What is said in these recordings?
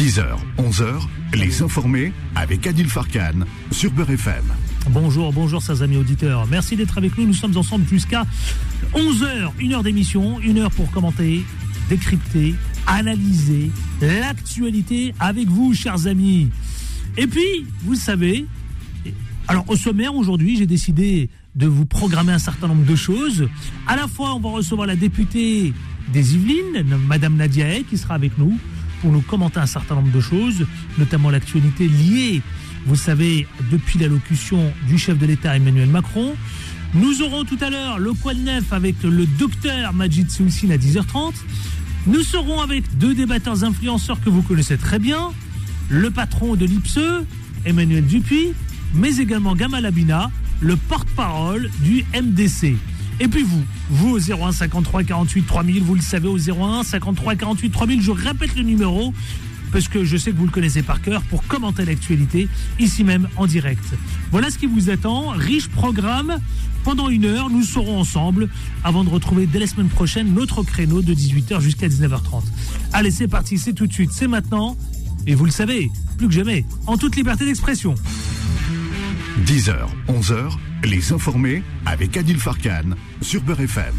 10h, 11h, les informés avec Adil Farkan sur Beurre FM. Bonjour, bonjour, chers amis auditeurs. Merci d'être avec nous. Nous sommes ensemble jusqu'à 11h, une heure d'émission, une heure pour commenter, décrypter, analyser l'actualité avec vous, chers amis. Et puis, vous savez, alors au sommaire aujourd'hui, j'ai décidé de vous programmer un certain nombre de choses. À la fois, on va recevoir la députée des Yvelines, Madame Nadia Hay, qui sera avec nous pour nous commenter un certain nombre de choses, notamment l'actualité liée, vous savez, depuis l'allocution du chef de l'État Emmanuel Macron. Nous aurons tout à l'heure le poil neuf avec le docteur Majid Soulsine à 10h30. Nous serons avec deux débatteurs influenceurs que vous connaissez très bien, le patron de l'IPSE, Emmanuel Dupuis, mais également Gamal Abina, le porte-parole du MDC. Et puis vous, vous au 01 53 48 3000, vous le savez au 01 53 48 3000, je répète le numéro parce que je sais que vous le connaissez par cœur pour commenter l'actualité ici même en direct. Voilà ce qui vous attend, riche programme. Pendant une heure, nous serons ensemble avant de retrouver dès la semaine prochaine notre créneau de 18h jusqu'à 19h30. Allez, c'est parti, c'est tout de suite, c'est maintenant. Et vous le savez, plus que jamais, en toute liberté d'expression. 10h, 11h, les informés avec Adil Farkan sur Beurre FM.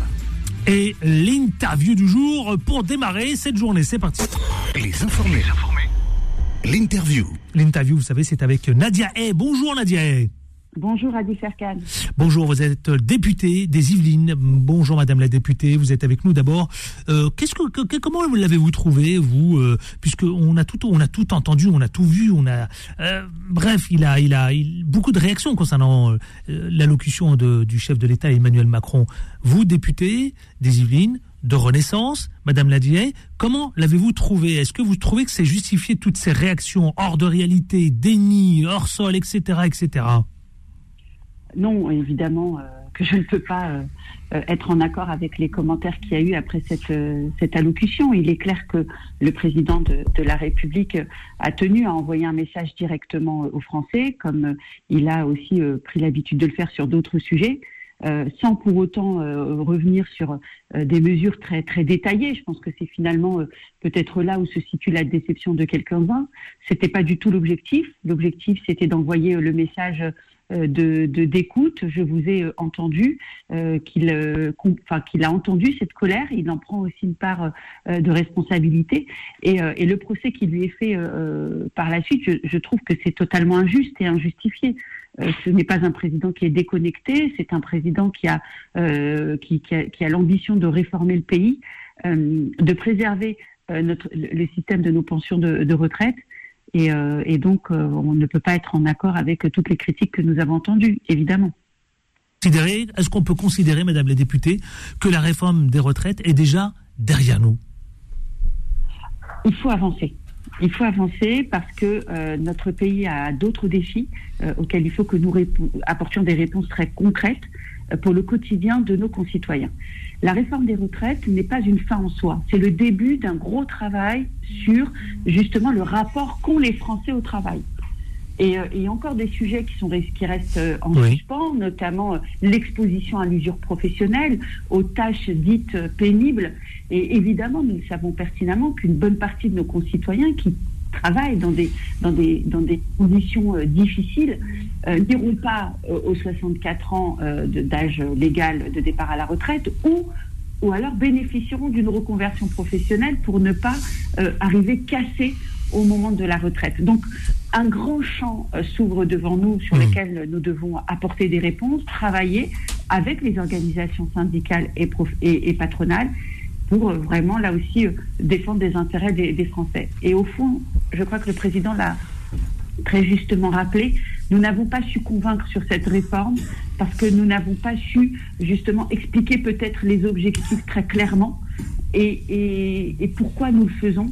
Et l'interview du jour pour démarrer cette journée. C'est parti. Les informés. L'interview. L'interview, vous savez, c'est avec Nadia Hay. Bonjour Nadia Hay. Bonjour Adi Ferkan. Bonjour, vous êtes députée des Yvelines. Bonjour Madame la députée, vous êtes avec nous d'abord. Euh, qu'est-ce que, comment l'avez-vous trouvé vous euh, Puisque on a tout, on a tout entendu, on a tout vu, on a. euh, bref, il a, il a il- beaucoup de réactions concernant euh, l'allocution du chef de l'État Emmanuel Macron. Vous, députée des Yvelines de Renaissance, Madame Ladier, comment l'avez-vous trouvé? Est-ce que vous trouvez que c'est justifié toutes ces réactions hors de réalité, déni, hors sol, etc., etc. Non, évidemment euh, que je ne peux pas euh, euh, être en accord avec les commentaires qu'il y a eu après cette, cette allocution. Il est clair que le président de, la République a tenu à envoyer un message directement aux Français, comme il a aussi pris l'habitude de le faire sur d'autres sujets. sans pour autant revenir sur des mesures très très détaillées. Je pense que c'est finalement peut-être là où se situe la déception de quelques-uns. C'était pas du tout l'objectif. L'objectif, c'était d'envoyer le message de de- d'écoute. Je vous ai euh, entendu euh, qu'il euh, enfin qu'il a entendu cette colère. Il en prend aussi une part euh, de responsabilité. Et, euh, et le procès qui lui est fait euh, par la suite, je, trouve que c'est totalement injuste et injustifié. Euh, ce n'est pas un président qui est déconnecté, c'est un président qui a, euh, qui, a, qui a l'ambition de réformer le pays, euh, de préserver euh, notre, le, système de nos pensions de retraite. Et, euh, et donc, euh, on ne peut pas être en accord avec toutes les critiques que nous avons entendues, évidemment. Est-ce qu'on peut considérer, Madame la députée, que la réforme des retraites est déjà derrière nous? Il faut avancer. Il faut avancer parce que euh, notre pays a d'autres défis euh, auxquels il faut que nous apportions des réponses très concrètes euh, pour le quotidien de nos concitoyens. La réforme des retraites n'est pas une fin en soi, c'est le début d'un gros travail sur justement le rapport qu'ont les Français au travail. Et, euh, et encore des sujets qui, sont, qui restent euh, en Oui. suspens, notamment euh, l'exposition à l'usure professionnelle, aux tâches dites euh, pénibles. Et évidemment, nous savons pertinemment qu'une bonne partie de nos concitoyens qui travaillent dans des, dans des, dans des conditions euh, difficiles euh, n'iront pas euh, aux 64 ans d'âge légal de départ à la retraite ou ou alors bénéficieront d'une reconversion professionnelle pour ne pas arriver cassés au moment de la retraite. Donc, un grand champ euh, s'ouvre devant nous sur Mmh. lequel nous devons apporter des réponses, travailler avec les organisations syndicales et, prof- et, et patronales pour euh, vraiment, là aussi, euh, défendre des intérêts des, des Français. Et au fond, je crois que le président l'a très justement rappelé, nous n'avons pas su convaincre sur cette réforme parce que nous n'avons pas su justement expliquer peut-être les objectifs très clairement et, et, et pourquoi nous le faisons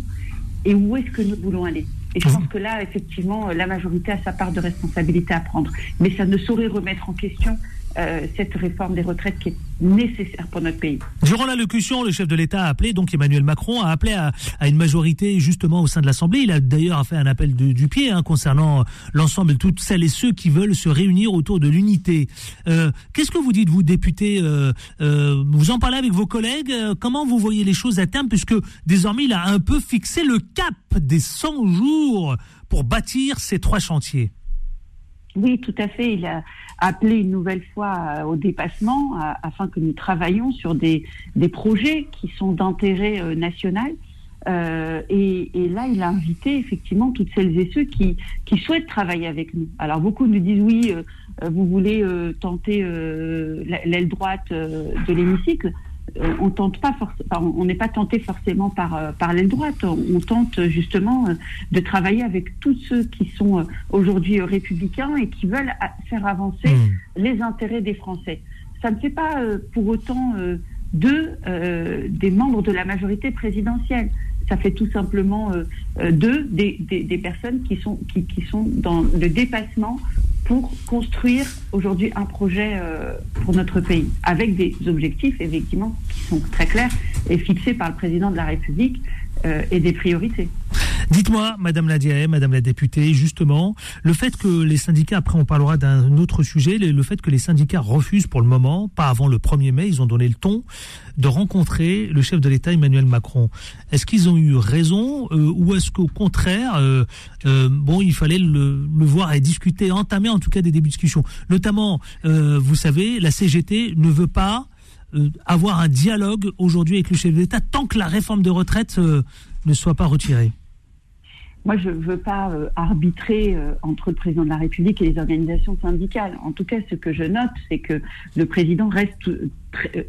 et où est-ce que nous voulons aller. Et je pense que là, effectivement, la majorité a sa part de responsabilité à prendre. Mais ça ne saurait remettre en question euh, cette réforme des retraites qui est nécessaire pour notre pays. Durant l'allocution, le chef de l'État a appelé, donc Emmanuel Macron a appelé à, une majorité justement au sein de l'Assemblée. Il a d'ailleurs fait un appel du pied hein, concernant l'ensemble de toutes celles et ceux qui veulent se réunir autour de l'unité. Euh, qu'est-ce que vous dites, vous, député euh, Vous en parlez avec vos collègues Comment vous voyez les choses à terme Puisque désormais, il a un peu fixé le cap des 100 jours pour bâtir ces trois chantiers? Oui, tout à fait. Il a appelé une nouvelle fois au dépassement afin que nous travaillions sur des, projets qui sont d'intérêt national euh, et, là, il a invité effectivement toutes celles et ceux qui, souhaitent travailler avec nous. Alors beaucoup nous disent oui, euh, vous voulez euh, tenter l'aile droite de l'hémicycle. On tente pas on n'est pas tenté forcément par par l'aile droite. On, tente justement de travailler avec tous ceux qui sont aujourd'hui républicains et qui veulent faire avancer mmh. les intérêts des Français. Ça ne fait pas pour autant d'eux des membres de la majorité présidentielle ça fait tout simplement euh, euh, d'eux des, des, personnes qui sont, qui, qui, sont dans le dépassement pour construire aujourd'hui un projet euh, pour notre pays, avec des objectifs effectivement qui sont très clairs et fixés par le président de la République et des priorités. Dites-moi, Madame la Madame la députée, justement, le fait que les syndicats, après on parlera d'un autre sujet, le fait que les syndicats refusent pour le moment, pas avant le 1er mai, ils ont donné le ton, de rencontrer le chef de l'État Emmanuel Macron. Est-ce qu'ils ont eu raison euh, ou est-ce qu'au contraire, euh, euh, bon, il fallait le, voir et discuter, entamer en tout cas des débuts de discussion. Notamment, vous savez, la CGT ne veut pas avoir un dialogue aujourd'hui avec le chef de l'État tant que la réforme de retraite ne soit pas retirée. Moi, je ne veux pas euh, arbitrer euh, entre le président de la République et les organisations syndicales. En tout cas, ce que je note, c'est que le président reste euh,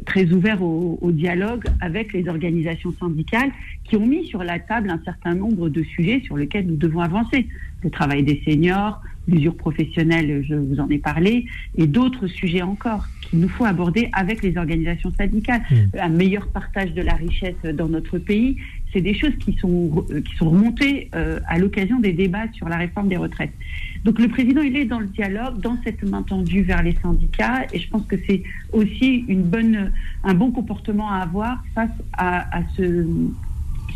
très, ouvert au, au, dialogue avec les organisations syndicales qui ont mis sur la table un certain nombre de sujets sur lesquels nous devons avancer. Le travail des seniors, l'usure professionnelle, je vous en ai parlé, et d'autres sujets encore qu'il nous faut aborder avec les organisations syndicales. Mmh. Un meilleur partage de la richesse dans notre pays, c'est des choses qui sont, qui sont remontées euh, à l'occasion des débats sur la réforme des retraites. Donc le président, il est dans le dialogue, dans cette main tendue vers les syndicats, et je pense que c'est aussi une bonne, un bon comportement à avoir face à, à ce,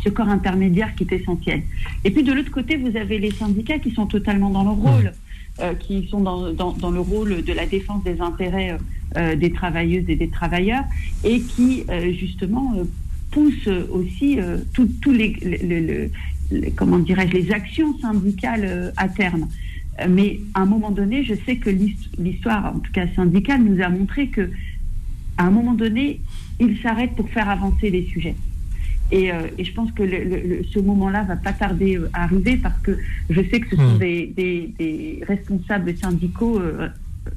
ce corps intermédiaire qui est essentiel. Et puis de l'autre côté, vous avez les syndicats qui sont totalement dans leur rôle. Euh, qui sont dans, dans, le rôle de la défense des intérêts euh, des travailleuses et des travailleurs et qui euh, justement poussent aussi tous les, les, comment dirais-je les actions syndicales à terme. Mais à un moment donné, je sais que l'histoire, en tout cas syndicale, nous a montré que à un moment donné, il s'arrête pour faire avancer les sujets. Et, euh, et, je pense que le, le, ce moment-là va pas tarder euh, à arriver parce que je sais que ce sont hmm. des, des, des, responsables syndicaux, euh,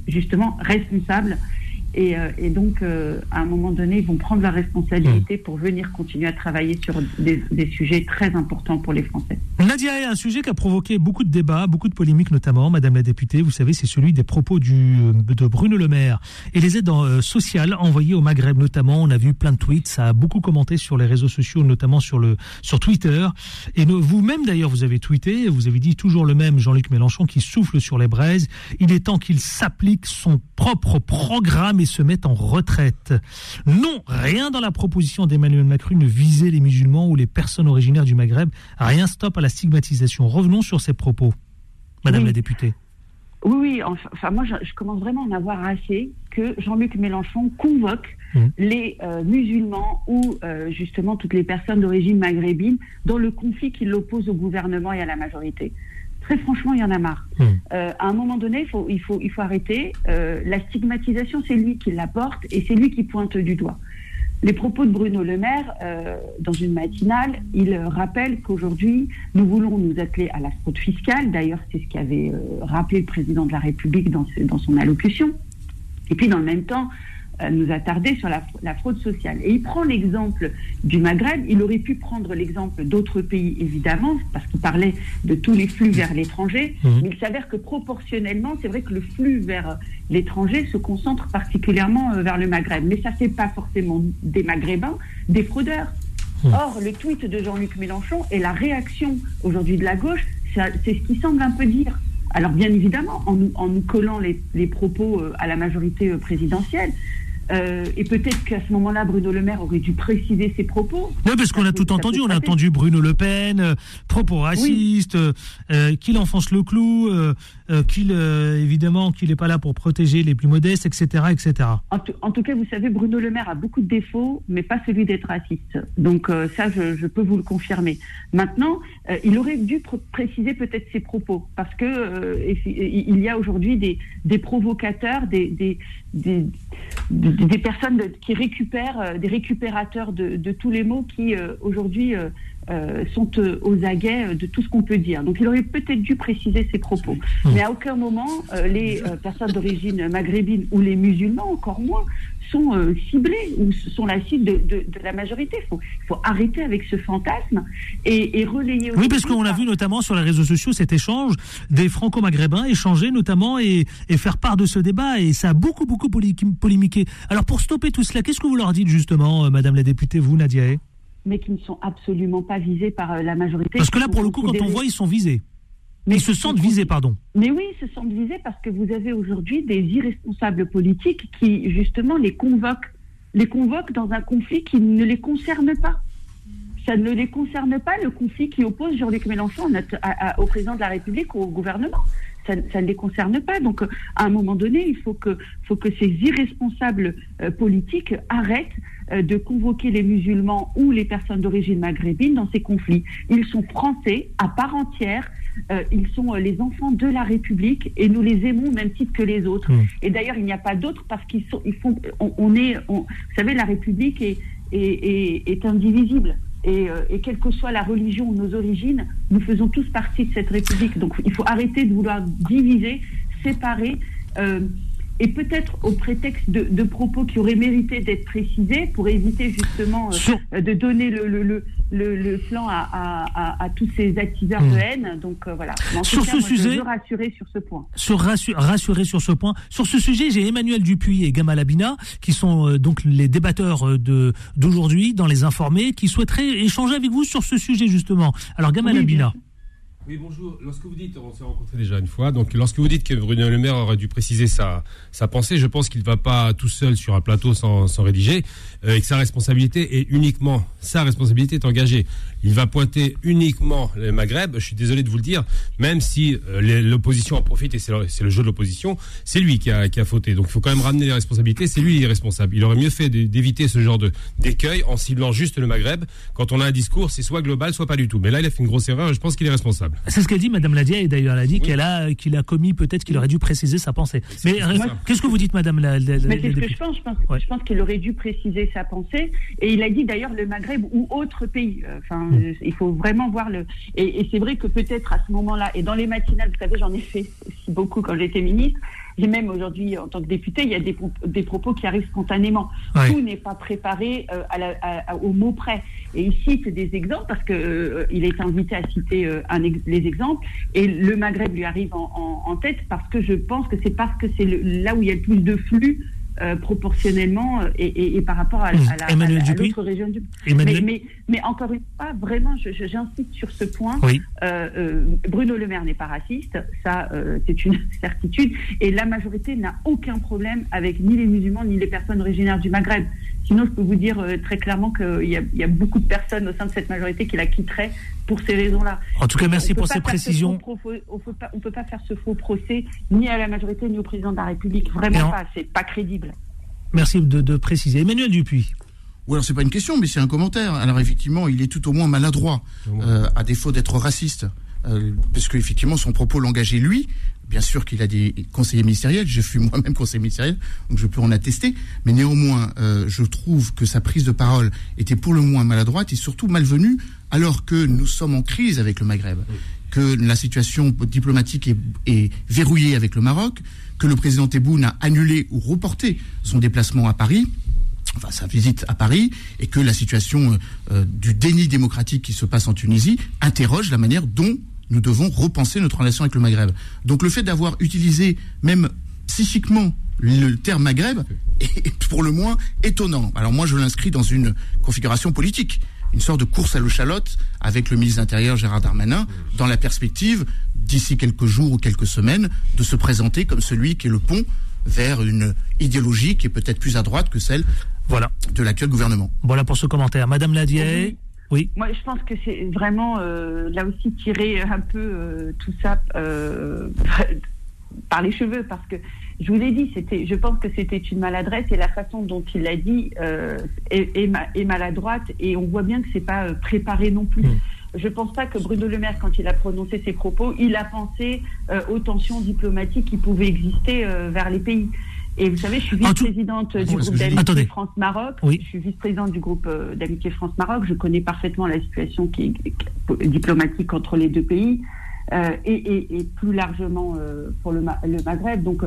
justement responsables, et, euh, et, donc, euh, à un moment donné, ils vont prendre la responsabilité pour venir continuer à travailler sur des, sujets très importants pour les Français. Nadia, un sujet qui a provoqué beaucoup de débats, beaucoup de polémiques notamment, Madame la députée, vous savez, c'est celui des propos du, de Bruno Le Maire et les aides euh, sociales envoyées au Maghreb notamment. On a vu plein de tweets, ça a beaucoup commenté sur les réseaux sociaux, notamment sur, le, sur Twitter. Et vous-même d'ailleurs, vous avez tweeté, vous avez dit toujours le même Jean-Luc Mélenchon qui souffle sur les braises. Il est temps qu'il s'applique son propre programme et se mettent en retraite. Non, rien dans la proposition d'Emmanuel Macron ne visait les musulmans ou les personnes originaires du Maghreb. Rien stop à la stigmatisation. Revenons sur ces propos, Madame la députée. Oui, oui, enfin, moi je, commence vraiment à en avoir assez que Jean-Luc Mélenchon convoque mmh. les euh, musulmans ou euh, justement toutes les personnes d'origine maghrébine dans le conflit qui l'oppose au gouvernement et à la majorité très franchement, il y en a marre. Hmm. Euh, à un moment donné, il faut, il faut, il faut arrêter. Euh, la stigmatisation, c'est lui qui l'apporte et c'est lui qui pointe du doigt. Les propos de Bruno Le Maire, euh, dans une matinale, il rappelle qu'aujourd'hui, nous voulons nous atteler à la fraude fiscale. D'ailleurs, c'est ce qu'avait rappelé le président de la République dans, dans son allocution. Et puis, dans le même temps, nous attarder sur la, fraude sociale. Et il prend l'exemple du Maghreb. Il aurait pu prendre l'exemple d'autres pays, évidemment, parce qu'il parlait de tous les flux vers l'étranger. Mmh. Mais il s'avère que proportionnellement, c'est vrai que le flux vers l'étranger se concentre particulièrement euh, vers le Maghreb. Mais ça ne fait pas forcément des Maghrébins, des fraudeurs. Mmh. Or, le tweet de Jean-Luc Mélenchon et la réaction aujourd'hui de la gauche, c'est ce qui semble un peu dire Alors bien évidemment, en nous, en nous collant les, les propos à la majorité présidentielle, euh, et peut-être qu'à ce moment-là, Bruno Le Maire aurait dû préciser ses propos. Oui, parce qu'on a tout entendu. On a entendu Bruno Le Pen, euh, propos racistes, euh, qu'il enfonce le clou, qu'il évidemment qu'il n'est pas là pour protéger les plus modestes, etc., etc. En, tout cas, vous savez, Bruno Le Maire a beaucoup de défauts, mais pas celui d'être raciste. Donc ça, je, peux vous le confirmer. Maintenant, il aurait dû préciser peut-être ses propos, parce que il y a aujourd'hui des, des provocateurs, des, des, des personnes qui récupèrent, euh, des récupérateurs de, tous les mots qui euh, aujourd'hui euh, sont aux aguets de tout ce qu'on peut dire. Donc il aurait peut-être dû préciser ses propos. Mmh. Mais à aucun moment, les personnes d'origine maghrébine ou les musulmans, encore moins, sont ciblés ou sont la cible de, la majorité. Il faut, arrêter avec ce fantasme et, relayer. Oui, parce qu'on a vu notamment sur les réseaux sociaux cet échange des franco-maghrébins échanger notamment et, et, faire part de ce débat et ça a beaucoup, beaucoup polémiqué. Alors pour stopper tout cela, qu'est-ce que vous leur dites justement, euh, Madame la députée, vous, Nadia Mais qui ne sont absolument pas visés par euh, la majorité. Parce que là, pour le coup, quand on voit, ils sont visés. Mais ils se sentent visés, pardon. Mais oui, ils se sentent visés parce que vous avez aujourd'hui des irresponsables politiques qui, justement, les convoquent, les convoquent dans un conflit qui ne les concerne pas. Ça ne les concerne pas, le conflit qui oppose Jean-Luc Mélenchon au président de la République ou au gouvernement ça, ne les concerne pas. Donc, à un moment donné, il faut que, faut que ces irresponsables euh, politiques arrêtent euh, de convoquer les musulmans ou les personnes d'origine maghrébine dans ces conflits. Ils sont français à part entière. Euh, ils sont les enfants de la République et nous les aimons au même titre que les autres. Mmh. Et d'ailleurs, il n'y a pas d'autres parce qu'ils sont, ils font, on, est, vous savez, la République est, est, est indivisible. Euh, et, quelle que soit la religion ou nos origines, nous faisons tous partie de cette République. Donc il faut arrêter de vouloir diviser, séparer. Euh, et peut-être au prétexte de, propos qui auraient mérité d'être précisés pour éviter justement euh, de donner le, le, le, le plan à, à, à, tous ces activeurs de hmm. haine. Donc euh, voilà. sur ce sujet, je veux rassurer sur ce point. Sur rassurer sur ce point. Sur ce sujet, j'ai Emmanuel Dupuis et Gamal Abina qui sont euh, donc les débatteurs de d'aujourd'hui dans les informés qui souhaiteraient échanger avec vous sur ce sujet justement. Alors Gamal Abina. Oui, bonjour. Lorsque vous dites, on s'est rencontrés déjà une fois, donc lorsque vous dites que Bruno Le Maire aurait dû préciser sa, sa pensée, je pense qu'il ne va pas tout seul sur un plateau sans, sans rédiger, euh, et que sa responsabilité est uniquement, sa responsabilité est engagée il va pointer uniquement le Maghreb. Je suis désolé de vous le dire, même si euh, l'opposition en profite et c'est le, jeu de l'opposition, c'est lui qui a, qui a, fauté. Donc il faut quand même ramener les responsabilités. C'est lui qui est responsable. Il aurait mieux fait d'éviter ce genre d'écueil en ciblant juste le Maghreb. Quand on a un discours, c'est soit global, soit pas du tout. Mais là, il a fait une grosse erreur. Et je pense qu'il est responsable. C'est ce qu'a dit Madame Ladia et d'ailleurs elle a dit qu'elle a qu'il a commis peut-être qu'il aurait dû préciser sa pensée. Mais euh, qu'est-ce que vous dites, Madame la, Mais c'est ce que je pense. Je pense, qu'il aurait dû préciser sa pensée. Et il a dit d'ailleurs le Maghreb ou autre pays. Euh, enfin, Mm. Il faut vraiment voir le. Et, c'est vrai que peut-être à ce moment-là, et dans les matinales, vous savez, j'en ai fait aussi beaucoup quand j'étais ministre, et même aujourd'hui en tant que député, il y a des, des propos qui arrivent spontanément. Tout n'est pas préparé euh, à au mot près. Et ici, c'est des exemples parce que euh, il est invité à citer euh, un les exemples, et le Maghreb lui arrive en, en, tête parce que je pense que c'est parce que c'est là où il y a le plus de flux euh, proportionnellement euh, et, par rapport à, à, l'autre région du mais, mais, mais, encore une fois, vraiment, j'insiste sur ce point. Euh, Bruno Le Maire n'est pas raciste, ça c'est une certitude, et la majorité n'a aucun problème avec ni les musulmans ni les personnes originaires du Maghreb. Sinon, je peux vous dire très clairement qu'il y, y, a beaucoup de personnes au sein de cette majorité qui la quitteraient pour ces raisons-là. En tout cas, merci pour ces précisions. on ne peut pas faire ce faux procès ni à la majorité ni au président de la République. Vraiment pas. C'est pas crédible. Merci de, préciser. Emmanuel Dupuis. Oui, alors c'est pas une question, mais c'est un commentaire. Alors effectivement, il est tout au moins maladroit, euh, à défaut d'être raciste, euh, parce qu'effectivement son propos l'engageait lui. Bien sûr qu'il a des conseillers ministériels, je suis moi-même conseiller ministériel, donc je peux en attester. Mais néanmoins, euh, je trouve que sa prise de parole était pour le moins maladroite et surtout malvenue alors que nous sommes en crise avec le Maghreb, que la situation diplomatique est, verrouillée avec le Maroc, que le président Tebboune a annulé ou reporté son déplacement à Paris, enfin sa visite à Paris, et que la situation euh, du déni démocratique qui se passe en Tunisie interroge la manière dont nous devons repenser notre relation avec le Maghreb. Donc le fait d'avoir utilisé même psychiquement le terme Maghreb est pour le moins étonnant. Alors moi je l'inscris dans une configuration politique une sorte de course à l'eau-chalotte avec le ministre de l'Intérieur Gérard Darmanin, dans la perspective, d'ici quelques jours ou quelques semaines, de se présenter comme celui qui est le pont vers une idéologie qui est peut-être plus à droite que celle voilà. de l'actuel gouvernement. Voilà pour ce commentaire. Madame Ladier. Oui. Moi, je pense que c'est vraiment euh, là aussi tirer un peu euh, tout ça euh, par les cheveux, parce que je vous l'ai dit, c'était, je pense que c'était une maladresse et la façon dont il l'a dit est, est, maladroite et on voit bien que c'est pas préparé non plus. Hmm. Je ne pense pas que Bruno Le Maire, quand il a prononcé ses propos, il a pensé aux tensions diplomatiques qui pouvaient exister vers les pays. Et vous savez, je suis vice-présidente du groupe d'amitié France-Maroc. Je suis vice-présidente du groupe d'amitié France-Maroc. Je connais parfaitement la situation qui est, diplomatique entre les deux pays. Euh, et, plus largement euh, pour le, Maghreb. Donc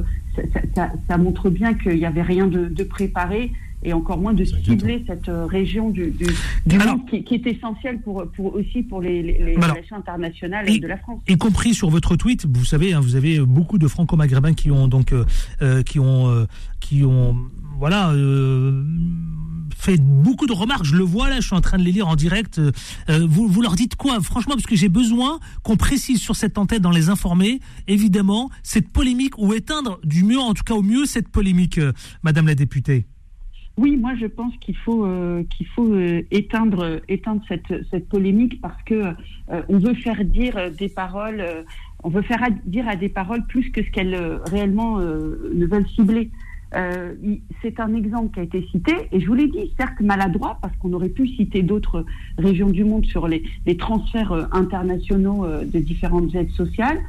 ça, montre bien qu'il n'y avait rien de préparé et encore moins de cibler cette euh, région du, du, monde qui, qui, est essentielle pour, pour aussi pour les, les, relations internationales de la France. Y compris sur votre tweet, vous savez, hein, vous avez beaucoup de franco-maghrébins qui ont donc euh, euh, qui ont qui ont voilà fait beaucoup de remarques. Je le vois là, je suis en train de les lire en direct. vous, vous leur dites quoi, franchement, parce que j'ai besoin qu'on précise sur cette antenne dans les informer, évidemment, cette polémique ou éteindre du mieux, en tout cas au mieux, cette polémique, Madame la députée. Oui, moi je pense qu'il faut euh, qu'il faut euh, éteindre éteindre cette cette polémique parce que euh, on veut faire dire des paroles, on veut faire dire à des paroles plus que ce qu'elles réellement ne veulent cibler. c'est un exemple qui a été cité et je vous l'ai dit, certes maladroit parce qu'on aurait pu citer d'autres régions du monde sur les, les transferts internationaux de différentes aides sociales.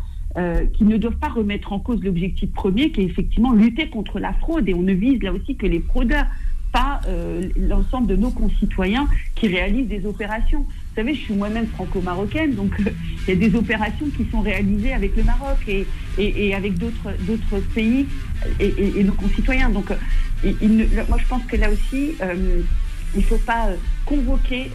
qui ne doivent pas remettre en cause l'objectif premier qui est effectivement lutter contre la fraude. Et on ne vise là aussi que les fraudeurs pas euh, l'ensemble de nos concitoyens qui réalisent des opérations. Vous savez, je suis moi-même franco-marocaine, donc euh, il y a des opérations qui sont réalisées avec le Maroc et, et, avec d'autres pays et, nos concitoyens. Donc, euh, moi, je pense que là aussi, il ne faut pas convoquer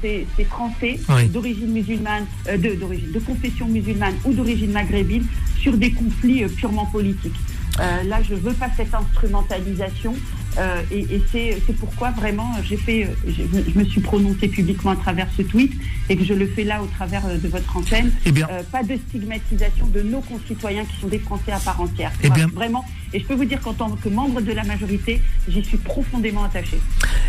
ces, ces, Français d'origine musulmane, de, d'origine, de confession musulmane ou d'origine maghrébine sur des conflits purement politiques. là, je ne veux pas cette instrumentalisation euh, et, c'est pourquoi vraiment j'ai fait, je, me suis prononcée publiquement à travers ce tweet et que je le fais là au travers euh, de votre antenne. Eh bien, euh, pas de stigmatisation de nos concitoyens qui sont des Français à part entière. Eh bien, vraiment. Et je peux vous dire qu'en tant que membre de la majorité, j'y suis profondément attaché.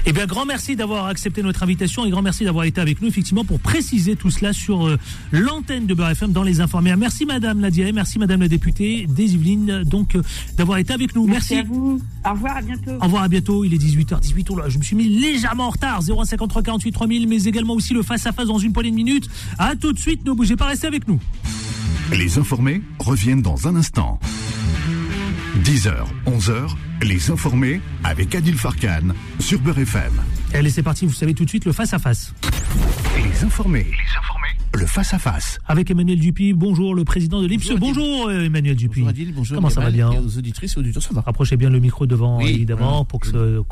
Eh bien, grand merci d'avoir accepté notre invitation et grand merci d'avoir été avec nous, effectivement, pour préciser tout cela sur l'antenne de Beurre FM dans les informés. Merci, Madame Nadia, merci, Madame la députée des Yvelines, donc, d'avoir été avec nous. Merci. merci. à vous. Au revoir, à bientôt. Au revoir, à bientôt. Il est 18h18. je me suis mis légèrement en retard. 053 48 3000, mais également aussi le face-à-face dans une poignée de minutes. À tout de suite. Ne bougez pas, restez avec nous. Les informés reviennent dans un instant. 10h, 11h, les informés avec Adil Farkan sur Beurre FM. Allez, c'est parti. Vous savez tout de suite le face-à-face. Les informés. Les informés. Le face-à-face. Avec Emmanuel Dupuis. Bonjour, le président de l'IPSE. Bonjour, euh, Emmanuel Dupuis. Bonjour Adil, bonjour. Comment ça va bien Aux auditrices et auditeurs, ça va. Rapprochez bien le micro devant, évidemment, pour que,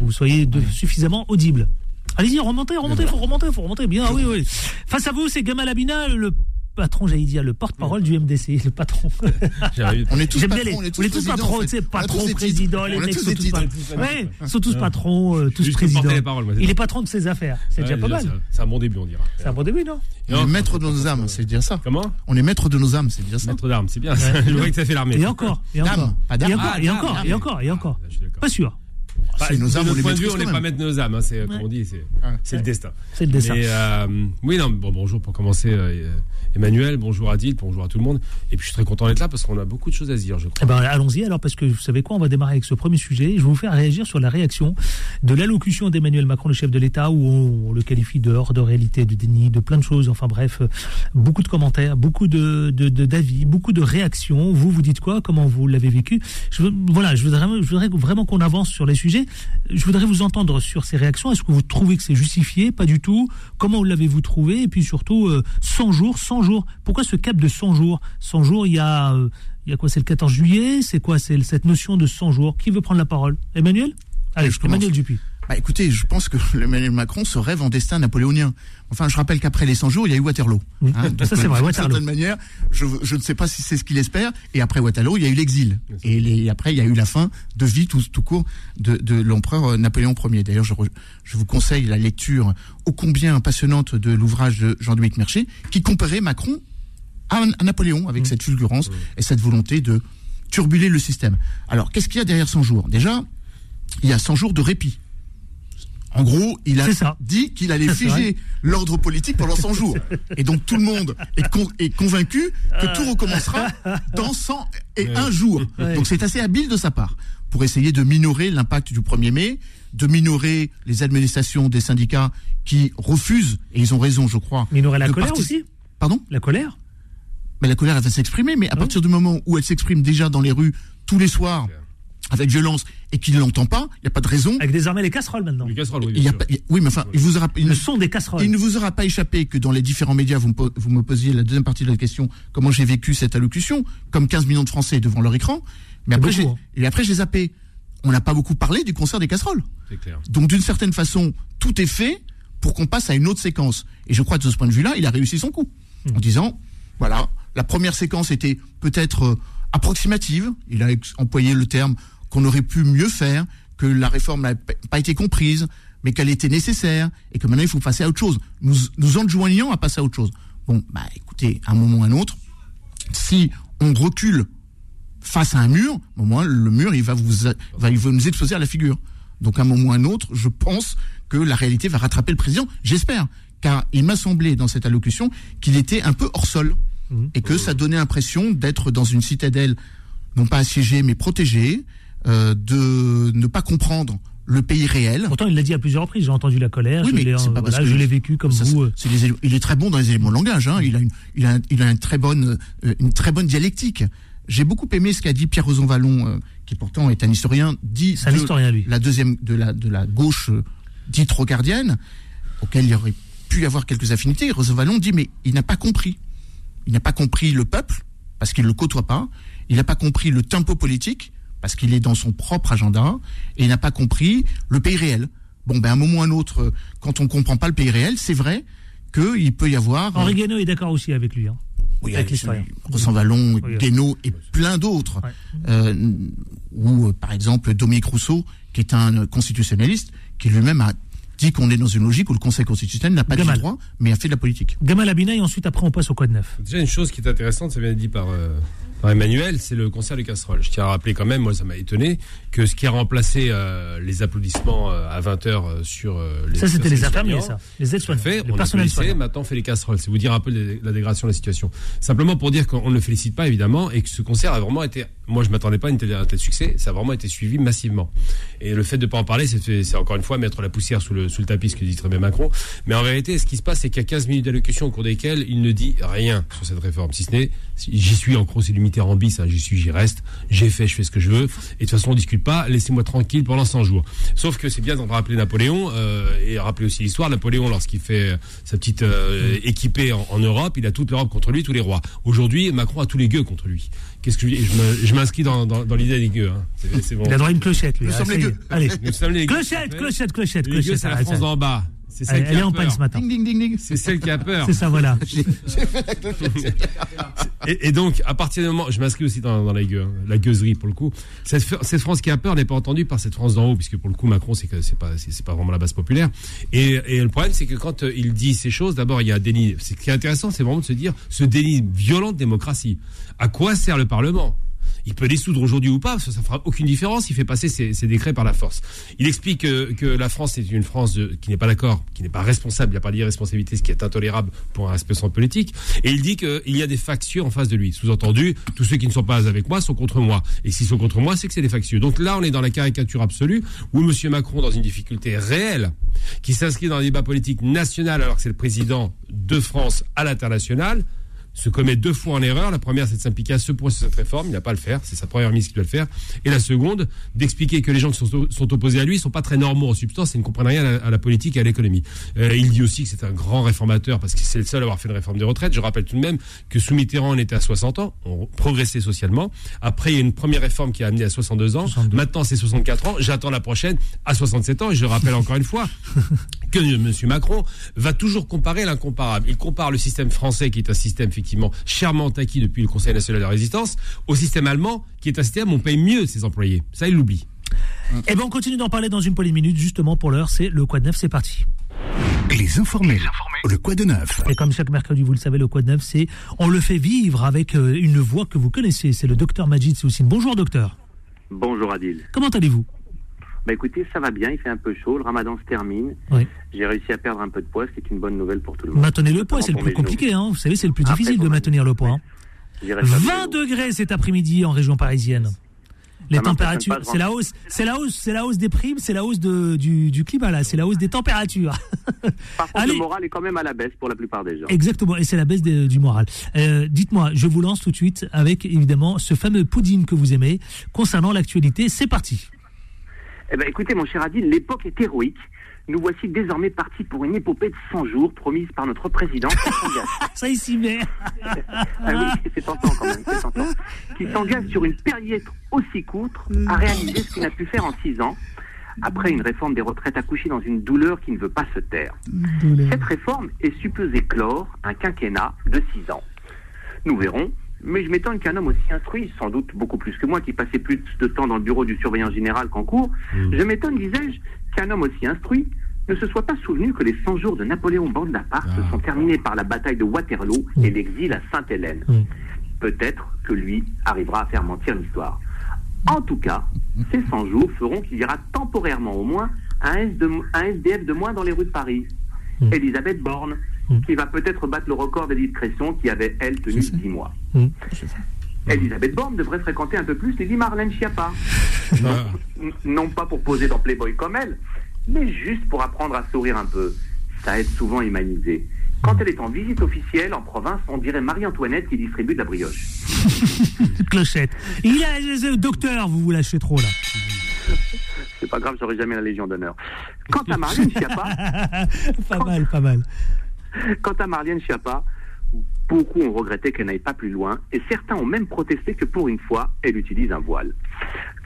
vous soyez suffisamment audible. Allez-y, remontez, remontez, faut remonter, faut remonter. Bien, oui, oui. Face à vous, c'est Gamal Abina, le patron, j'allais dire, le porte-parole du MDC, le patron. on est tous patrons, on est tous, tous patrons, tu sais, patron, président, les mecs sont tous, ouais, sont tous patrons, euh, tous présidents. Il est patron de ses affaires. C'est déjà pas mal. C'est un bon début, on dira. C'est un bon début, non On est maître de nos âmes, c'est dire ça. Comment On est maître de nos âmes, c'est dire ça. Maître d'armes, c'est bien. Je vois que ça fait l'armée. Et encore, et encore, et encore, et encore, et encore. Pas sûr. Bah, c'est nos âmes, on point de vue, on n'est pas maître de nos âmes. Hein, c'est comme on dit, c'est le destin. C'est le destin. Euh, oui, non. Bon, bonjour pour commencer. Euh, Emmanuel, bonjour Adil, bonjour à tout le monde. Et puis je suis très content d'être là parce qu'on a beaucoup de choses à se dire, je crois. Eh ben, allons-y alors parce que vous savez quoi, on va démarrer avec ce premier sujet. Je vais vous faire réagir sur la réaction de l'allocution d'Emmanuel Macron, le chef de l'État, où on, le qualifie de hors de réalité, de déni, de plein de choses. Enfin bref, beaucoup de commentaires, beaucoup de d'avis, beaucoup de réactions. Vous, vous dites quoi? Comment vous l'avez vécu? Je, Voilà, je voudrais, je voudrais vraiment qu'on avance sur les sujets. Je voudrais vous entendre sur ces réactions. Est-ce que vous trouvez que c'est justifié? Pas du tout. Comment l'avez-vous trouvé? Et puis surtout, 100 euh, jours, 100 jours. Pourquoi ce cap de 100 jours? 100 jours, il y a, euh, il y a quoi? C'est le 14 juillet? C'est quoi? C'est cette notion de 100 jours. Qui veut prendre la parole? Emmanuel? Allez, Emmanuel Dupuis. Bah écoutez, je pense que Emmanuel Macron se rêve en destin napoléonien. Enfin, je rappelle qu'après les 100 jours, il y a eu Waterloo. Hein, ça c'est vrai, Waterloo. D'une certaine manière, je, je, ne sais pas si c'est ce qu'il espère. Et après Waterloo, il y a eu l'exil. Et les, après, il y a eu la fin de vie tout, tout court de, de l'empereur euh, Napoléon Ier. D'ailleurs, je, je, vous conseille la lecture ô combien passionnante de l'ouvrage de Jean-Dominique Mercier, qui comparait Macron à, Napoléon avec mmh. cette fulgurance et cette volonté de turbuler le système. Alors, qu'est-ce qu'il y a derrière 100 jours? Déjà, il y a 100 jours de répit. En gros, il a dit qu'il allait figer l'ordre politique pendant 100 jours. Et donc tout le monde est, convaincu que tout recommencera dans 100 et un jours. Donc c'est assez habile de sa part pour essayer de minorer l'impact du 1er mai, de minorer les administrations des syndicats qui refusent, et ils ont raison, je crois. Minorer la colère aussi Pardon? La colère? Mais la colère, elle va s'exprimer, mais à partir du moment où elle s'exprime déjà dans les rues tous les soirs, avec violence et qu'il ne l'entend pas, il n'y a pas de raison. Avec désormais les casseroles maintenant. Les casseroles, oui. Il y a oui, mais enfin, il vous aura, le son des casseroles. Il ne vous aura pas échappé que dans les différents médias, vous me, vous me posiez la deuxième partie de la question, comment j'ai vécu cette allocution, comme 15 millions de Français devant leur écran. Mais après, j'ai, hein. et après, j'ai zappé. On n'a pas beaucoup parlé du concert des casseroles. C'est clair. Donc, d'une certaine façon, tout est fait pour qu'on passe à une autre séquence. Et je crois que de ce point de vue-là, il a réussi son coup. En disant, voilà, la première séquence était peut-être euh, approximative. Il a employé le terme qu'on aurait pu mieux faire, que la réforme n'a pas été comprise, mais qu'elle était nécessaire et que maintenant il faut passer à autre chose. Nous nous enjoignons à passer à autre chose. Bon, bah écoutez, à un moment ou à un autre, si on recule face à un mur, au moins le mur il va vous va, il va nous exposer à la figure. Donc à un moment ou à un autre, je pense que la réalité va rattraper le président. J'espère, car il m'a semblé dans cette allocution qu'il était un peu hors sol mmh. et que ça donnait l'impression d'être dans une citadelle non pas assiégée mais protégée euh, de ne pas comprendre le pays réel. Pourtant, il l'a dit à plusieurs reprises. J'ai entendu la colère. je l'ai vécu comme vous. Euh. il est très bon dans les éléments de langage. Hein. Il a une, il a, il a une très bonne, euh, une très bonne dialectique. J'ai beaucoup aimé ce qu'a dit Pierre Roson Vallon, qui pourtant est un historien, dit un historien, lui. la deuxième de la de la gauche dite rogardienne, auquel il aurait pu y avoir quelques affinités. Roson Vallon dit mais il n'a pas compris. Il n'a pas compris le peuple parce qu'il le côtoie pas. Il n'a pas compris le tempo politique parce qu'il est dans son propre agenda et il n'a pas compris le pays réel. Bon, ben, à un moment ou à un autre, quand on comprend pas le pays réel, c'est vrai qu'il peut y avoir. Henri Guénaud est d'accord aussi avec lui. Hein, oui, avec l'historien. Vallon, Guénaud et plein d'autres. Euh, ou, euh, par exemple, Dominique Rousseau, qui est un constitutionnaliste, qui lui-même a dit qu'on est dans une logique où le Conseil constitutionnel n'a pas de droit, mais a fait de la politique. Gamal Abina, et ensuite, après, on passe au Code 9. Déjà, une chose qui est intéressante, ça vient d'être dit par. Euh, Emmanuel, c'est le concert des casseroles. Je tiens à rappeler quand même, moi ça m'a étonné, que ce qui a remplacé euh, les applaudissements euh, à 20h euh, sur les Ça c'était les infirmiers, ça. Les aides-soignants. Fait, on a maintenant on fait les casseroles. C'est vous dire un peu la dégradation de la situation. Simplement pour dire qu'on ne le félicite pas évidemment et que ce concert a vraiment été, moi je m'attendais pas à, une telle, un tel succès, ça a vraiment été suivi massivement. Et le fait de ne pas en parler, c'est encore une fois mettre la poussière sous le, sous le tapis, ce que dit très bien Macron. Mais en vérité, ce qui se passe, c'est qu'il y a 15 minutes d'allocution au cours desquelles il ne dit rien sur cette réforme, si ce n'est, j'y suis en gros, c'est du Mitterrand bis, hein, j'y suis j'y reste, j'ai fait, je fais ce que je veux, et de toute façon on discute pas, laissez-moi tranquille pendant 100 jours. Sauf que c'est bien d'en rappeler Napoléon, euh, et rappeler aussi l'histoire, Napoléon lorsqu'il fait sa petite euh, équipée en, Europe, il a toute l'Europe contre lui, tous les rois. Aujourd'hui, Macron a tous les gueux contre lui. Qu'est-ce que je, je m'inscris dans, dans, l'idée des gueux. Hein. C'est, bon. Il a droit à une clochette, lui. Nous sommes les gueux. Allez. Clochette, clochette, clochette, clochette. C'est la France d'en bas. C'est celle qui a en panne ce matin. C'est celle qui a peur. C'est ça, voilà. et, donc, à partir du moment, je m'inscris aussi dans, la, gueule, la gueuserie pour le coup. Cette, cette France qui a peur n'est pas entendue par cette France d'en haut, puisque pour le coup, Macron, c'est que c'est pas, c'est pas vraiment la base populaire. Et, et le problème, c'est que quand euh, il dit ces choses, d'abord, il y a un déni. Ce qui est intéressant, c'est vraiment de se dire ce déni violent de démocratie. À quoi sert le Parlement? Il peut dissoudre aujourd'hui ou pas, ça, ça fera aucune différence. Il fait passer ses, décrets par la force. Il explique que, la France est une France qui n'est pas d'accord, qui n'est pas responsable. Il n'y a pas d'irresponsabilité, ce qui est intolérable pour un responsable politique. Et il dit qu'il y a des factieux en face de lui. Sous-entendu, tous ceux qui ne sont pas avec moi sont contre moi. Et s'ils sont contre moi, c'est que c'est des factieux. Donc là, on est dans la caricature absolue où M. Macron, dans une difficulté réelle, qui s'inscrit dans un débat politique national alors que c'est le président de France à l'international, se commet deux fois en erreur. La première, c'est de s'impliquer à ce point sur cette réforme. Il n'a pas à le faire. C'est sa première ministre qui doit le faire. Et la seconde, d'expliquer que les gens qui sont, sont opposés à lui sont pas très normaux en substance et ne comprennent rien à, la politique et à l'économie. Euh, il dit aussi que c'est un grand réformateur parce que c'est le seul à avoir fait une réforme des retraites. Je rappelle tout de même que sous Mitterrand, on était à 60 ans. On progressait socialement. Après, il y a une première réforme qui a amené à 62 ans. Maintenant, c'est 64 ans. J'attends la prochaine à 67 ans. Et je rappelle encore une fois que M. Macron va toujours comparer l'incomparable. Il compare le système français, qui est un système effectivement chèrement acquis depuis le Conseil national de la résistance, au système allemand, qui est un système où on paye mieux ses employés. Ça, il l'oublie. Eh bien, on continue d'en parler dans une poignée de minutes. Justement, pour l'heure, c'est le Quad de neuf. C'est parti. Les informés. Le quoi de neuf. Et comme chaque mercredi, vous le savez, le quoi de neuf, c'est on le fait vivre avec euh, une voix que vous connaissez. C'est le docteur Majid Soussine. Bonjour, docteur. Bonjour, Adil. Comment allez-vous? Bah écoutez, ça va bien, il fait un peu chaud, le ramadan se termine. Oui. J'ai réussi à perdre un peu de poids, ce qui est une bonne nouvelle pour tout le monde. Maintenez le poids, c'est le plus compliqué, hein. Vous savez, c'est le plus difficile de maintenir le poids. 20 hein. degrés cet après-midi en région parisienne. Les températures, c'est la hausse, c'est la hausse, c'est la hausse des primes, c'est la hausse de, du, du climat là, c'est la hausse des températures. Par contre, le moral est quand même à la baisse pour la plupart des gens. Exactement, et c'est la baisse du moral. Euh, dites-moi, je vous lance tout de suite avec évidemment ce fameux pudding que vous aimez concernant l'actualité. C'est parti. Eh ben, écoutez, mon cher Adil, l'époque est héroïque. Nous voici désormais partis pour une épopée de 100 jours promise par notre président. Ça y s'y met. ah oui, c'est tentant quand même, c'est tentant. Qui s'engage sur une période aussi courte à réaliser ce qu'il n'a pu faire en 6 ans après une réforme des retraites accouchée dans une douleur qui ne veut pas se taire. Cette réforme est supposée clore un quinquennat de 6 ans. Nous verrons mais je m'étonne qu'un homme aussi instruit, sans doute beaucoup plus que moi, qui passait plus de temps dans le bureau du surveillant général qu'en cours, mm. je m'étonne, disais-je, qu'un homme aussi instruit ne se soit pas souvenu que les 100 jours de Napoléon Bonaparte se ah. sont terminés par la bataille de Waterloo et mm. l'exil à Sainte-Hélène. Mm. Peut-être que lui arrivera à faire mentir l'histoire. En tout cas, ces 100 jours feront qu'il y aura temporairement au moins un, SDF de moins dans les rues de Paris. Elisabeth Borne, Mm. qui va peut-être battre le record des discrétions qui avait, elle, tenu 10 mois. Mm. Elisabeth Borne devrait fréquenter un peu plus Lily Marlène Schiappa. non pas pour poser dans Playboy comme elle, mais juste pour apprendre à sourire un peu. Ça aide souvent à humaniser. Quand elle est en visite officielle en province, on dirait Marie-Antoinette qui distribue de la brioche. Clochette. Il a, le docteur, vous vous lâchez trop là. C'est pas grave, j'aurai jamais la Légion d'honneur. Quant à Marlène Schiappa. pas mal, pas mal. Quant à Marlène Schiappa, beaucoup ont regretté qu'elle n'aille pas plus loin et certains ont même protesté que pour une fois, elle utilise un voile.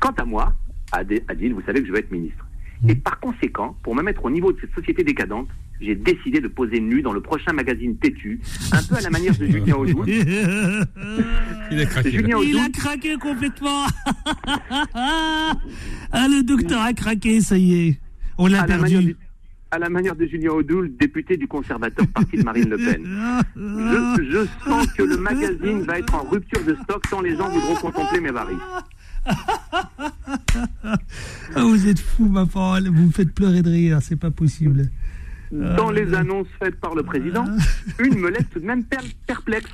Quant à moi, Adil, vous savez que je veux être ministre. Et par conséquent, pour me mettre au niveau de cette société décadente, j'ai décidé de poser nu dans le prochain magazine Têtu, un peu à la manière de Julien Audoul. Il a craqué. Il a craqué complètement. ah, le docteur a craqué, ça y est. On l'a perdu à la manière de Julien Audoul, député du conservateur parti de Marine Le Pen. Je, sens que le magazine va être en rupture de stock tant les gens voudront contempler mes varices. Ah, vous êtes fou, ma parole. Vous me faites pleurer de rire, c'est pas possible. Dans les annonces faites par le président, une me laisse tout de même perplexe.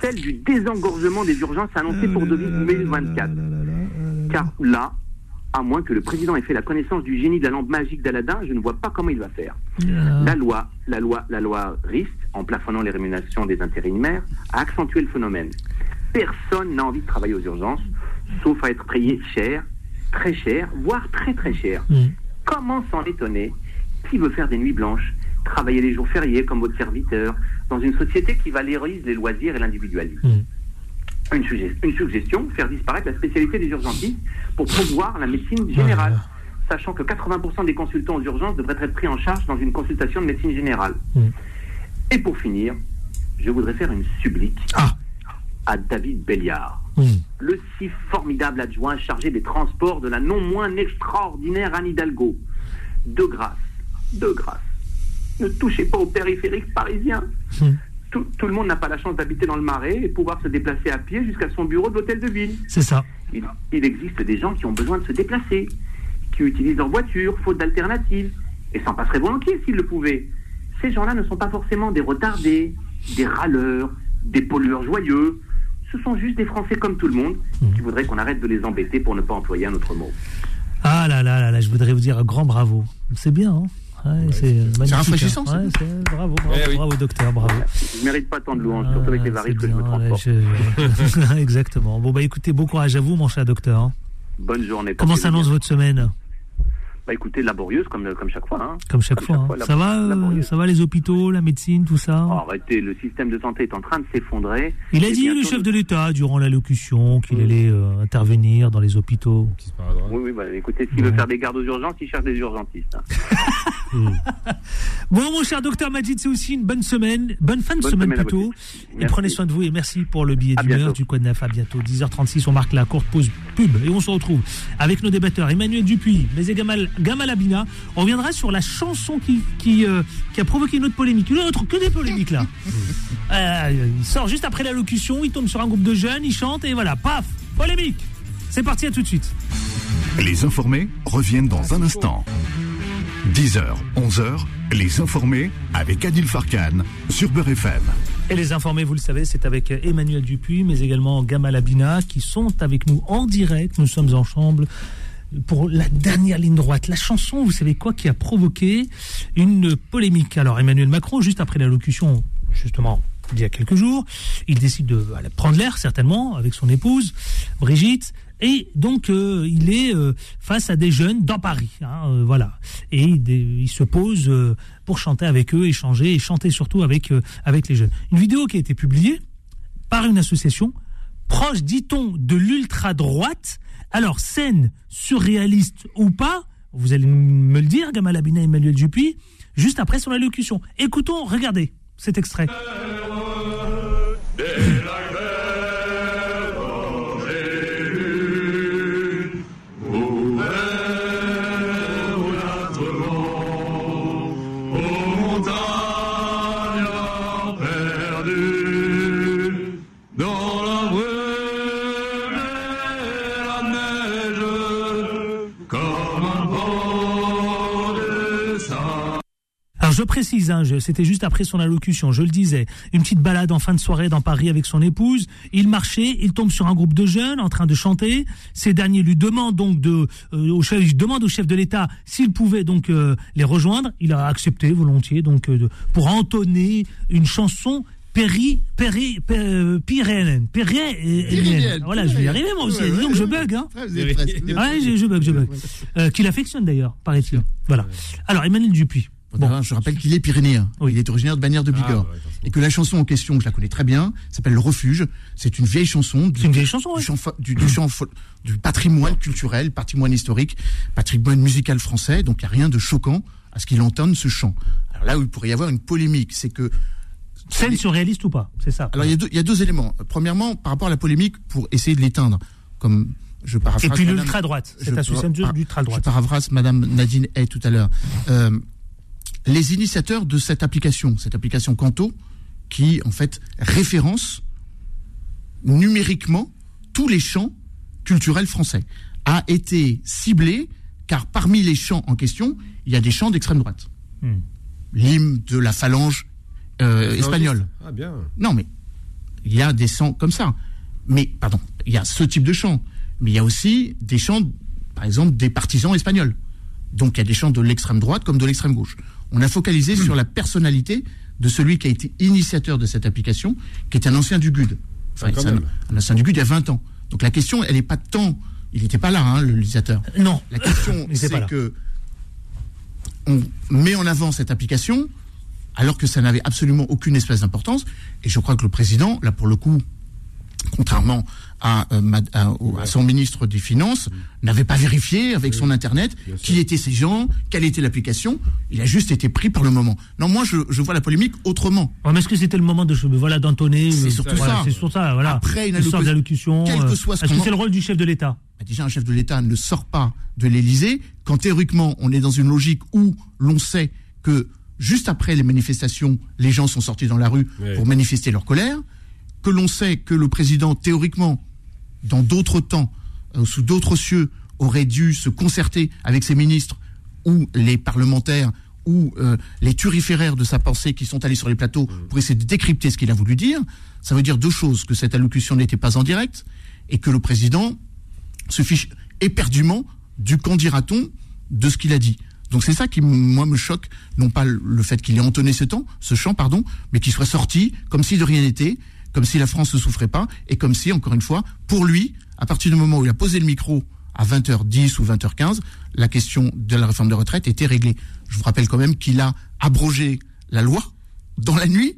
Celle du désengorgement des urgences annoncées pour 2024. Car là, à moins que le président ait fait la connaissance du génie de la lampe magique d'Aladin, je ne vois pas comment il va faire. La loi, la loi, la loi RIST, en plafonnant les rémunérations des intérimaires, a accentué le phénomène. Personne n'a envie de travailler aux urgences, sauf à être payé cher, très cher, voire très très cher. Mm. Comment s'en étonner Qui veut faire des nuits blanches, travailler les jours fériés comme votre serviteur, dans une société qui valorise les loisirs et l'individualisme mm une, suggestion, faire disparaître la spécialité des urgentistes pour promouvoir la médecine générale, sachant que 80% des consultants aux urgences devraient être pris en charge dans une consultation de médecine générale. Mm. Et pour finir, je voudrais faire une sublique ah. à David Belliard, mm. le si formidable adjoint chargé des transports de la non moins extraordinaire Anne Hidalgo. De grâce, de grâce, ne touchez pas aux périphériques parisiens. Mm tout, le monde n'a pas la chance d'habiter dans le Marais et pouvoir se déplacer à pied jusqu'à son bureau d'hôtel de ville. C'est ça. Il, existe des gens qui ont besoin de se déplacer, qui utilisent leur voiture, faute d'alternative, et s'en passeraient volontiers s'ils le pouvaient. Ces gens-là ne sont pas forcément des retardés, des râleurs, des pollueurs joyeux. Ce sont juste des Français comme tout le monde qui mmh. voudraient qu'on arrête de les embêter pour ne pas employer un autre mot. Ah là là là là, je voudrais vous dire un grand bravo. C'est bien, hein? Ouais, c'est magnifique, hein. rafraîchissant, ça. Ouais, bravo, bravo, Eh oui. bravo, docteur, bravo. Je mérite pas tant de louanges, surtout avec les Ah, varices c'est que je me transporte. je- Exactement. Bon, bah écoutez, bon courage à vous, mon cher docteur. hein. Bonne journée. Comment s'annonce votre semaine? Bah écoutez, laborieuse comme, comme chaque fois. Hein. Comme chaque Comme fois. chaque hein. fois, ça va, euh, ça va les hôpitaux, la médecine, tout ça. Oh, arrêtez, le système de santé est en train de s'effondrer. Il a dit, le chef de l'État, durant l'allocution, qu'il allait euh, intervenir dans les hôpitaux. Oui, oui, bah, écoutez, s'il Ouais. veut faire des gardes aux urgences, il cherche des urgentistes. hein. Bon, mon cher docteur Majid, c'est aussi une bonne semaine, bonne fin de Bonne semaine plutôt. Et Merci. prenez soin de vous et merci pour le billet d'humeur du 9. À bientôt. 10h36, on marque la courte pause pub et on se retrouve avec nos débatteurs Emmanuel Dupuis, également Gamal Abina. On reviendra sur la chanson qui, qui, euh, qui a provoqué une autre polémique. Une autre, que des polémiques là. Euh, il sort juste après l'allocution, il tombe sur un groupe de jeunes, il chante et voilà, paf, polémique. C'est parti, à tout de suite. Les informés reviennent dans un instant. 10h, 11h, les informés avec Adil Farkan sur Beurre FM. Et les informés, vous le savez, c'est avec Emmanuel Dupuis, mais également Gamal Abina, qui sont avec nous en direct. Nous sommes ensemble pour la dernière ligne droite. La chanson, vous savez quoi, qui a provoqué une polémique. Alors Emmanuel Macron, juste après l'allocution, justement, il y a quelques jours, il décide de prendre l'air, certainement, avec son épouse, Brigitte. Et donc, euh, il est euh, face à des jeunes dans Paris. hein, euh, voilà. Et il, il se pose pour chanter avec eux, échanger et chanter surtout avec, avec les jeunes. Une vidéo qui a été publiée par une association proche, dit-on, de l'ultra-droite. Alors, scène surréaliste ou pas, vous allez me le dire, Gamal Abina Emmanuel Dupuis, juste après son allocution. Écoutons, regardez cet extrait. Je précise, hein, c'était juste après son allocution, je le disais, une petite balade en fin de soirée dans Paris avec son épouse. Il marchait, il tombe sur un groupe de jeunes en train de chanter. Ces derniers lui demandent donc de, euh, au chef, il demande au chef de l'État s'il pouvait donc euh, les rejoindre. Il a accepté volontiers donc euh, de- pour entonner une chanson péri, péri, pé- pyrénéenne, pyrénéenne. Voilà, je vais y arriver moi aussi. Dis donc je bug, hein. Ouais, je, bug, je bug. Qu'il affectionne d'ailleurs, paraît-il. Voilà. Alors Emmanuel Dupuis. Bon, je rappelle qu'il est pyrénéen. Oui. Il est originaire de Bagnères de Bigorre. Ah, ouais, attends. et que la chanson en question, je la connais très bien, s'appelle Le Refuge. C'est une vieille chanson. du- C'est une vieille chanson, ouais. du, chant fa- du, du chant fo- du patrimoine culturel, patrimoine historique, patrimoine musical français. Donc il n'y a rien de choquant à ce qu'il entende ce chant. Alors là où il pourrait y avoir une polémique, c'est que Scène surréaliste ou pas? C'est ça. alors il y, a deux, il y a deux éléments. Premièrement, par rapport à la polémique, pour essayer de l'éteindre, comme je paraphrase. Et puis l'ultra-droite, cette association l'ultra-droite. Je paraphrase Madame Nadine Hay tout à l'heure. Euh, les initiateurs de cette application, cette application Canto, qui en fait référence numériquement tous les chants culturels français, a été ciblé car parmi les chants en question, il y a des chants d'extrême droite. Hmm. L'hymne de la phalange euh, espagnole. Ah bien. Non, mais il y a des chants comme ça. Mais, pardon, il y a ce type de chants. Mais il y a aussi des chants, par exemple, des partisans espagnols. Donc il y a des chants de l'extrême droite comme de l'extrême gauche. On a focalisé sur la personnalité de celui qui a été initiateur de cette application, qui est un ancien du GUD. Enfin, Ah, un, ancien du GUD il y a 20 ans. Donc la question, elle n'est pas tant... Il n'était pas là, hein, le législateur. Non. La question, c'est que on met en avant cette application alors que ça n'avait absolument aucune espèce d'importance. Et je crois que le président, là pour le coup, contrairement à, euh, à- son ministre des Finances, n'avait pas vérifié avec son Internet qui étaient ces gens, quelle était l'application. Il a juste été pris par le moment. Non, moi je, je vois la polémique autrement. Mais est-ce que c'était le moment de voilà d'entonner C'est euh, surtout voilà, ça. C'est sur ça, voilà. Après une Une sorte d'allocution. quel que euh, soit ce Est-ce que c'est le rôle du chef de l'État? Bah, déjà un chef de l'État ne sort pas de l'Élysée quand théoriquement on est dans une logique où l'on sait que juste après les manifestations, les gens sont sortis dans la rue pour manifester leur colère, que l'on sait que le président théoriquement, dans d'autres temps, euh, sous d'autres cieux, aurait dû se concerter avec ses ministres ou les parlementaires ou euh, les turiféraires de sa pensée qui sont allés sur les plateaux pour essayer de décrypter ce qu'il a voulu dire. Ça veut dire deux choses, que cette allocution n'était pas en direct et que le président se fiche éperdument du qu'en dira-t-on de ce qu'il a dit. Donc c'est ça qui, moi, me choque, non pas le fait qu'il ait entonné ce temps, ce chant, pardon, mais qu'il soit sorti comme si de rien n'était, comme si la France ne souffrait pas, et comme si, encore une fois, pour lui, à partir du moment où il a posé le micro à 20h10 ou 20h15, la question de la réforme de retraite était réglée. Je vous rappelle quand même qu'il a abrogé la loi dans la nuit,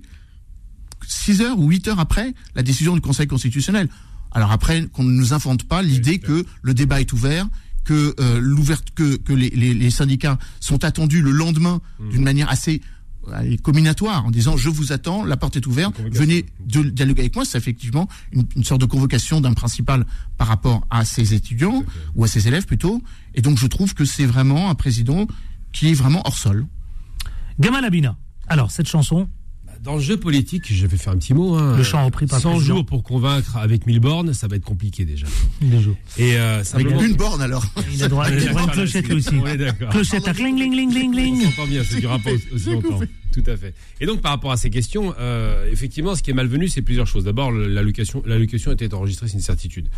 6 heures ou 8 heures après la décision du Conseil constitutionnel. Alors après, qu'on ne nous invente pas l'idée que le débat est ouvert, que euh, l'ouverte, que, que les, les- les syndicats sont attendus le lendemain d'une manière assez allez, comminatoire, en disant je vous attends, la porte est ouverte, venez de, dialoguer avec moi. C'est effectivement une, une sorte de convocation d'un principal par rapport à ses étudiants ou à ses élèves plutôt. Et donc je trouve que c'est vraiment un président qui est vraiment hors sol. Gamal Abina. Alors, cette chanson, Dans le jeu politique, je vais faire un petit mot. Hein, Le chant repris par le 100 président. jours pour convaincre avec 1000 bornes, ça va être compliqué déjà. Et euh, Avec une borne alors. Il a droit, à une clochette lui aussi. On est d'accord. Clochette à cling, ling, ling, ling, On ling. s'entend bien, ça durera pas aussi- longtemps. Tout à fait. Et donc, par rapport à ces questions, euh, effectivement, ce qui est malvenu, c'est plusieurs choses. D'abord, l'allocation, l'allocation était enregistrée, c'est une certitude.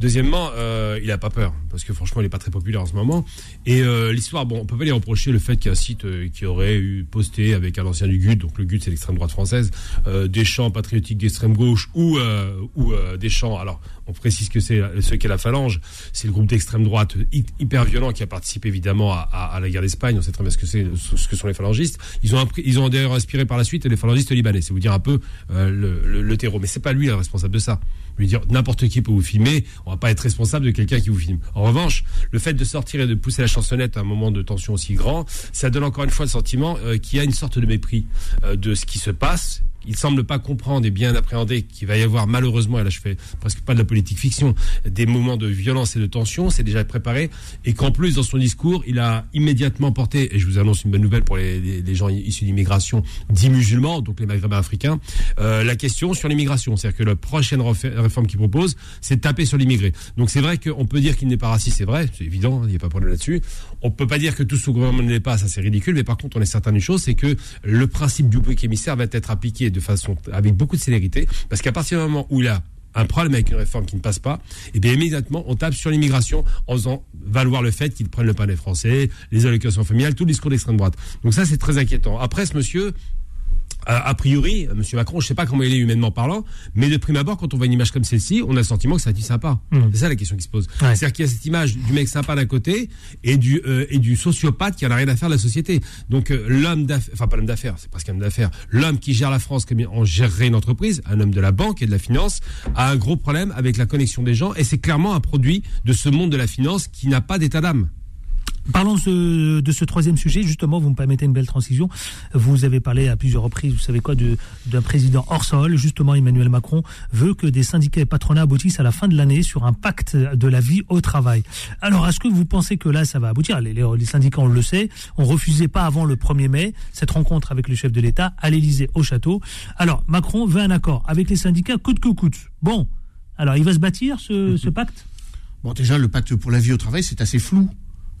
Deuxièmement, euh, il a pas peur, parce que franchement, il est pas très populaire en ce moment. Et euh, l'histoire, bon, on peut pas lui reprocher le fait qu'il y a un site euh, qui aurait eu posté avec un ancien du GUD, donc le GUD, c'est l'extrême française, euh, des chants patriotiques d'extrême gauche ou euh, ou euh, des chants. Alors, on précise que c'est ce qu'est la Phalange, c'est le groupe d'extrême droite hy- hyper violent qui a participé évidemment à, la guerre d'Espagne. On sait très bien ce que c'est, ce que sont les phalangistes. Ils ont ils ont d'ailleurs inspiré par la suite les phalangistes libanais. C'est vous dire un peu euh, le terreau. Mais c'est pas lui le responsable de ça. Lui dire n'importe qui peut vous filmer, on va pas être responsable de quelqu'un qui vous filme. En revanche, le fait de sortir et de pousser la chansonnette à un moment de tension aussi grand, ça donne encore une fois le sentiment euh, qu'il y a une sorte de mépris euh, de ce qui se passe. Il semble pas comprendre et bien appréhender qu'il va y avoir malheureusement, et là je fais presque pas de la politique fiction, des moments de violence et de tension, c'est déjà préparé, et qu'en plus dans son discours, il a immédiatement porté, et je vous annonce une bonne nouvelle pour les, gens issus d'immigration, dits musulmans, donc les maghrébins africains, euh, la question sur l'immigration, c'est-à-dire que la prochaine réforme qu'il propose, c'est de taper sur l'immigré. Donc c'est vrai qu'on peut dire qu'il n'est pas raciste, c'est vrai, c'est évident, il n'y a pas de problème là-dessus. On peut pas dire que tout ce gouvernement ne l'est pas, ça c'est ridicule, mais par contre on est certain d'une chose, c'est que le principe du bouc émissaire va être appliqué de façon avec beaucoup de célérité, parce qu'à partir du moment où il a un problème avec une réforme qui ne passe pas, et bien immédiatement on tape sur l'immigration en faisant valoir le fait qu'ils prennent le pain des Français, les allocations familiales, tout le discours d'extrême droite. Donc ça c'est très inquiétant. Après ce monsieur, a, priori, M. Macron, je sais pas comment il est humainement parlant, mais de prime abord, quand on voit une image comme celle-ci, on a le sentiment que c'est un type sympa. C'est ça la question qui se pose. Ouais. C'est-à-dire qu'il y a cette image du mec sympa d'un côté et du euh, et du sociopathe qui en a rien à faire de la société. Donc euh, l'homme d'affaires, enfin pas l'homme d'affaires, c'est presque un homme d'affaires, l'homme qui gère la France comme on gérerait une entreprise, un homme de la banque et de la finance, a un gros problème avec la connexion des gens et c'est clairement un produit de ce monde de la finance qui n'a pas d'état d'âme. Parlons de ce, troisième sujet. Justement, vous me permettez une belle transition. Vous avez parlé à plusieurs reprises, vous savez quoi, d'un président hors sol. Justement, Emmanuel Macron veut que des syndicats et patronats aboutissent à la fin de l'année sur un pacte de la vie au travail. Alors, est-ce que vous pensez que là, ça va aboutir? Les, syndicats, on le sait, on refusait pas avant le 1er mai cette rencontre avec le chef de l'État à l'Élysée, au château. Alors, Macron veut un accord avec les syndicats coûte que coûte. Bon, alors il va se bâtir ce pacte? Bon, déjà, le pacte pour la vie au travail, c'est assez flou.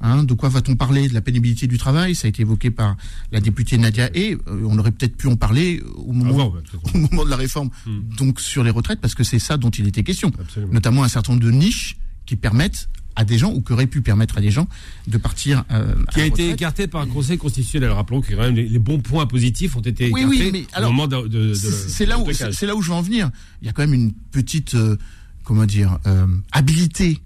Hein, de quoi va-t-on parler De la pénibilité du travail? Ça a été évoqué par la députée Nadia et on aurait peut-être pu en parler au moment, Avant, ouais, peut-être. au moment de la réforme, donc sur les retraites, parce que c'est ça dont il était question. Absolument. Notamment un certain nombre de niches qui permettent à des gens, ou qui auraient pu permettre à des gens, de partir euh, qui a été retraite. écarté par un conseil constitutionnel. Rappelons que quand même les, les bons points positifs ont été Oui, écartés oui, mais alors, au moment de, de- de- C'est- là où c'est là où je veux en venir. Il y a quand même une petite euh, comment dire euh, habilité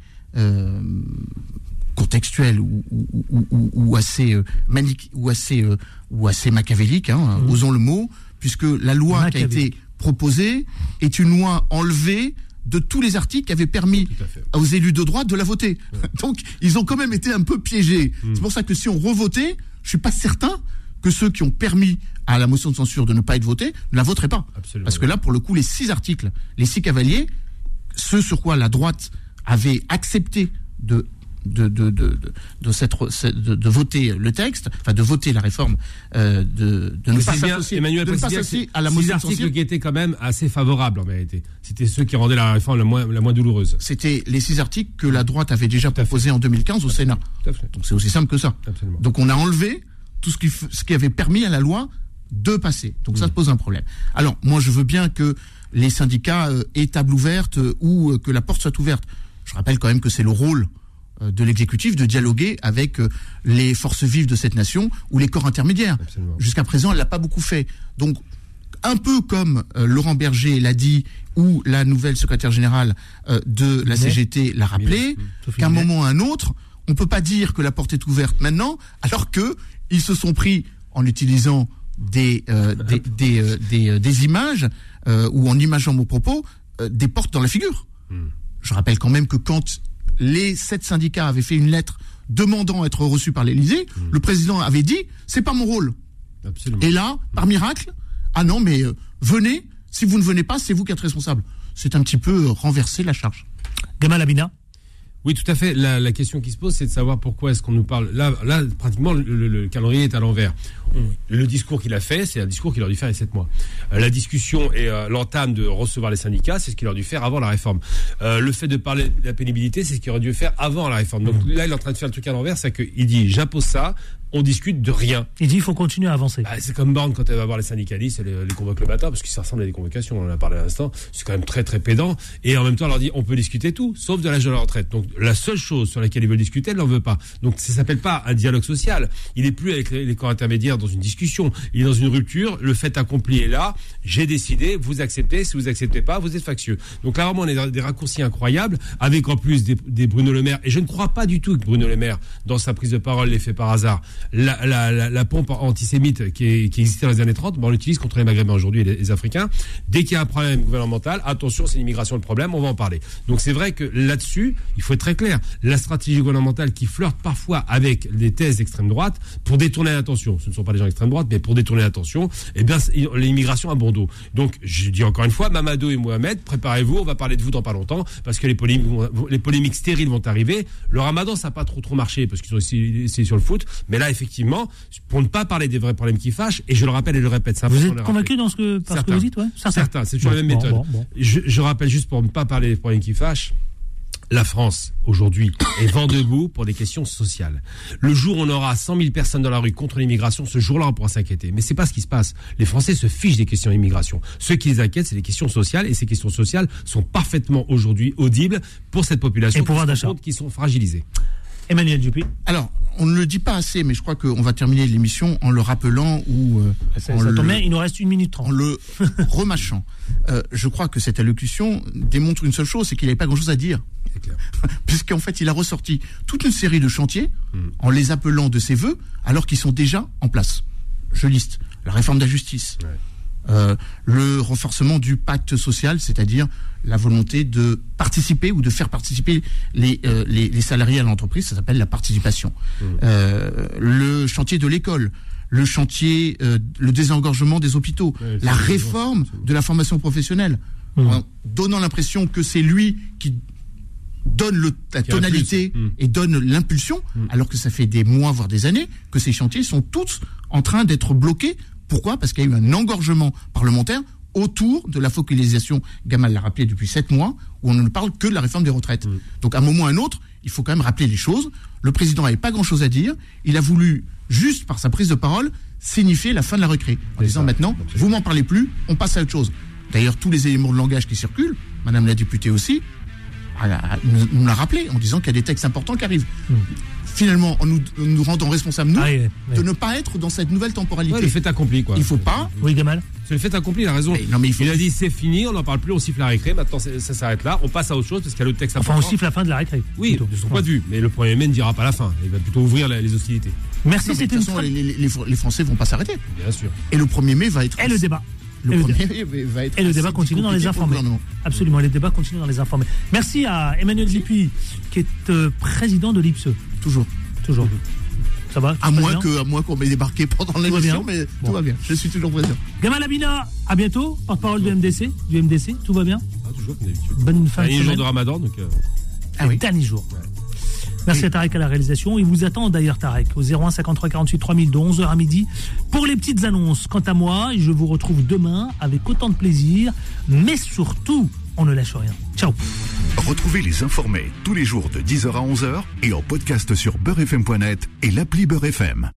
contextuelle ou, ou, ou- ou- ou assez euh, manique ou assez euh, ou assez machiavélique, hein, osons le mot, puisque la loi qui a été proposée est une loi enlevée de tous les articles qui avaient permis aux élus de droite de la voter. Donc, ils ont quand même été un peu piégés. Hmm. C'est pour ça que si on revotait, je suis pas certain que ceux qui ont permis à la motion de censure de ne pas être votée ne la voteraient pas. Absolument. Parce que là, pour le coup, les six articles, les six cavaliers, ce sur quoi la droite avait accepté de de, de, de, de, de, cette de, de voter le texte, enfin de voter la réforme, euh, de, de ne pas s'associer à la six motion articles qui étaient quand même assez favorables en vérité. C'était ceux qui rendaient la réforme la moins, la moins douloureuse. C'était les six articles que la droite avait déjà proposés en 2015 au Sénat. Donc c'est aussi simple que ça. Absolument. Donc on a enlevé tout ce qui, ce qui avait permis à la loi de passer. Donc ça se pose un problème. Alors moi je veux bien que les syndicats euh, aient table ouverte euh, ou euh, que la porte soit ouverte. Je rappelle quand même que c'est le rôle de l'exécutif de dialoguer avec euh, les forces vives de cette nation ou les corps intermédiaires. Jusqu'à présent, elle l'a pas beaucoup fait. Donc, un peu comme euh, Laurent Berger l'a dit ou la nouvelle secrétaire générale euh, de la. CGT l'a rappelé, qu'à un moment ou à un autre, on peut pas dire que la porte est ouverte maintenant, alors que ils se sont pris en utilisant des euh, des, des, euh, des, euh, des images euh, ou en imageant mon propos euh, des portes dans la figure. Je rappelle quand même que quand les sept syndicats avaient fait une lettre demandant à être reçus par l'Élysée, le président avait dit c'est pas mon rôle. Absolument. Et là, par miracle, ah non, mais euh, venez, si vous ne venez pas, c'est vous qui êtes responsable. C'est un petit peu euh, renverser la charge. Gamal Abina. Oui, tout à fait. La, la question qui se pose, c'est de savoir pourquoi est-ce qu'on nous parle. Là, là pratiquement, le, le- le calendrier est à l'envers. On- Le discours qu'il a fait, c'est un discours qu'il aurait dû faire il y a sept mois. Euh, la discussion et euh, l'entame de recevoir les syndicats, c'est ce qu'il aurait dû faire avant la réforme. Euh, le fait de parler de la pénibilité, c'est ce qu'il aurait dû faire avant la réforme. Donc là, il est en train de faire le truc à l'envers, c'est qu'il dit j'impose ça, on discute de rien. Il dit il faut continuer à avancer. Bah, c'est comme Borne quand elle va voir les syndicalistes, elle les, convoque le matin parce que ça ressemble à des convocations, on en a parlé à l'instant. C'est quand même très très pédant. Et en même temps, elle leur dit on peut discuter tout, sauf de l'âge de la retraite. Donc la seule chose sur laquelle ils veulent discuter, elle n'en veut pas. Donc ça s'appelle pas un dialogue social. Il est plus avec les corps intermédiaires dans une discussion. Il est dans une rupture. Le fait accompli est là. J'ai décidé, vous acceptez. Si vous acceptez pas, vous êtes factieux. Donc là vraiment, on est dans des raccourcis incroyables, avec en plus des, Bruno Le Maire. Et je ne crois pas du tout que Bruno Le Maire, dans sa prise de parole, l'ait fait par hasard. La, pompe antisémite qui, existait dans les années 30, bon, on l'utilise contre les Maghrébins aujourd'hui et les, les Africains. Dès qu'il y a un problème gouvernemental, attention, c'est l'immigration le problème, on va en parler. Donc c'est vrai que là-dessus, il faut être très clair. La stratégie gouvernementale qui flirte parfois avec des thèses d'extrême droite pour détourner l'attention, ce ne sont pas des gens d'extrême droite, mais pour détourner l'attention, eh bien, l'immigration à bon dos. Donc, je dis encore une fois, Mamadou et Mohamed, préparez-vous, on va parler de vous dans pas longtemps, parce que les polémiques, vont- les polémiques stériles vont arriver. Le ramadan, ça n'a pas trop trop marché, parce qu'ils ont essayé, essayé sur le foot. Mais là, effectivement, pour ne pas parler des vrais problèmes qui fâchent, et je le rappelle et le répète, ça Vous êtes convaincu dans ce que, par ce que vous dites ouais? Certains, c'est toujours la même Bon, méthode. bon. Je, je rappelle juste pour ne pas parler des problèmes qui fâchent. La France, aujourd'hui, est vent debout pour des questions sociales. Le jour où on aura 100 000 personnes dans la rue contre l'immigration, ce jour-là, on pourra s'inquiéter. Mais c'est pas ce qui se passe. Les Français se fichent des questions d'immigration. Ce qui les inquiète, c'est les questions sociales, et ces questions sociales sont parfaitement aujourd'hui audibles pour cette population Et pouvoir qui d'achat. sont fragilisés. Emmanuel Dupuis. Alors, on ne le dit pas assez, mais je crois qu'on va terminer l'émission en le rappelant ou euh, Ça, en, ça le, tombe bien, il nous reste une minute en trente. le remâchant. Euh, je crois que cette allocution démontre une seule chose, c'est qu'il n'avait pas grand-chose à dire. C'est clair. puisqu'en fait, il a ressorti toute une série de chantiers en les appelant de ses voeux, alors qu'ils sont déjà en place. Je liste la réforme de la justice, Ouais. euh, le renforcement du pacte social, c'est-à-dire la volonté de participer ou de faire participer les, euh, les, les salariés à l'entreprise, ça s'appelle la participation. Euh, le chantier de l'école, le chantier, euh, le désengorgement des hôpitaux, Ouais, la réforme de la formation professionnelle, en donnant l'impression que c'est lui qui donne le, la Qui tonalité impulse. Mm. et donne l'impulsion, alors que ça fait des mois, voire des années, que ces chantiers sont tous en train d'être bloqués. Pourquoi? Parce qu'il y a eu un engorgement parlementaire autour de la focalisation, Gamal l'a rappelé depuis sept mois, où on ne parle que de la réforme des retraites. Donc à un moment ou à un autre, il faut quand même rappeler les choses. Le président n'avait pas grand-chose à dire. Il a voulu, juste par sa prise de parole, signifier la fin de la recrée. En disant ça. maintenant, vous m'en parlez plus, on passe à autre chose. D'ailleurs, tous les éléments de langage qui circulent, Madame la députée aussi, nous, nous l'a rappelé en disant qu'il y a des textes importants qui arrivent. Finalement, en nous, en nous rendant responsables, nous, Ah, de ne pas être dans cette nouvelle temporalité. Ouais, le fait accompli, quoi. Il faut pas. Oui, Gamal. C'est le fait accompli, il a raison. Mais non, mais il faut- a dit c'est fini, on n'en parle plus, on siffle la récré, maintenant ça s'arrête là, on passe à autre chose parce qu'il y a le texte Enfin, on important. siffle la fin de la récré. Oui, Plutôt. de son point de vue. Mais le Premier mai ne dira pas la fin. Il va plutôt ouvrir les, les hostilités. Merci, de c'était une toute façon, les- les- les Français vont pas s'arrêter. Bien sûr. Et le 1er mai va être. Et le débat. Le Et le 1er mai va être. Et le débat continue dans les le informés. Absolument, et le débat continue dans les informés. Merci à Emmanuel Dupuis, qui est euh, président de l'IPSE. Toujours. Toujours. Ça va À moins que, à moins qu'on m'ait débarqué pendant l'émission, mais Bon. tout va bien. Je suis toujours président. Gamal Abina, à bientôt. Porte-parole du MDC. Du MDC, tout va bien Ah, toujours comme d'habitude. Bonne fin de Dernier jour semaine. de ramadan, donc. euh, Ah oui. Dernier jour. Merci à Tarek à la réalisation. Il vous attend d'ailleurs, Tarek, au 01 53 48 3000 de 11h à midi pour les petites annonces. Quant à moi, je vous retrouve demain avec autant de plaisir, mais surtout, on ne lâche rien. Ciao. Retrouvez les informés tous les jours de 10h à 11h et en podcast sur beurrefm.net et l'appli Beurrefm.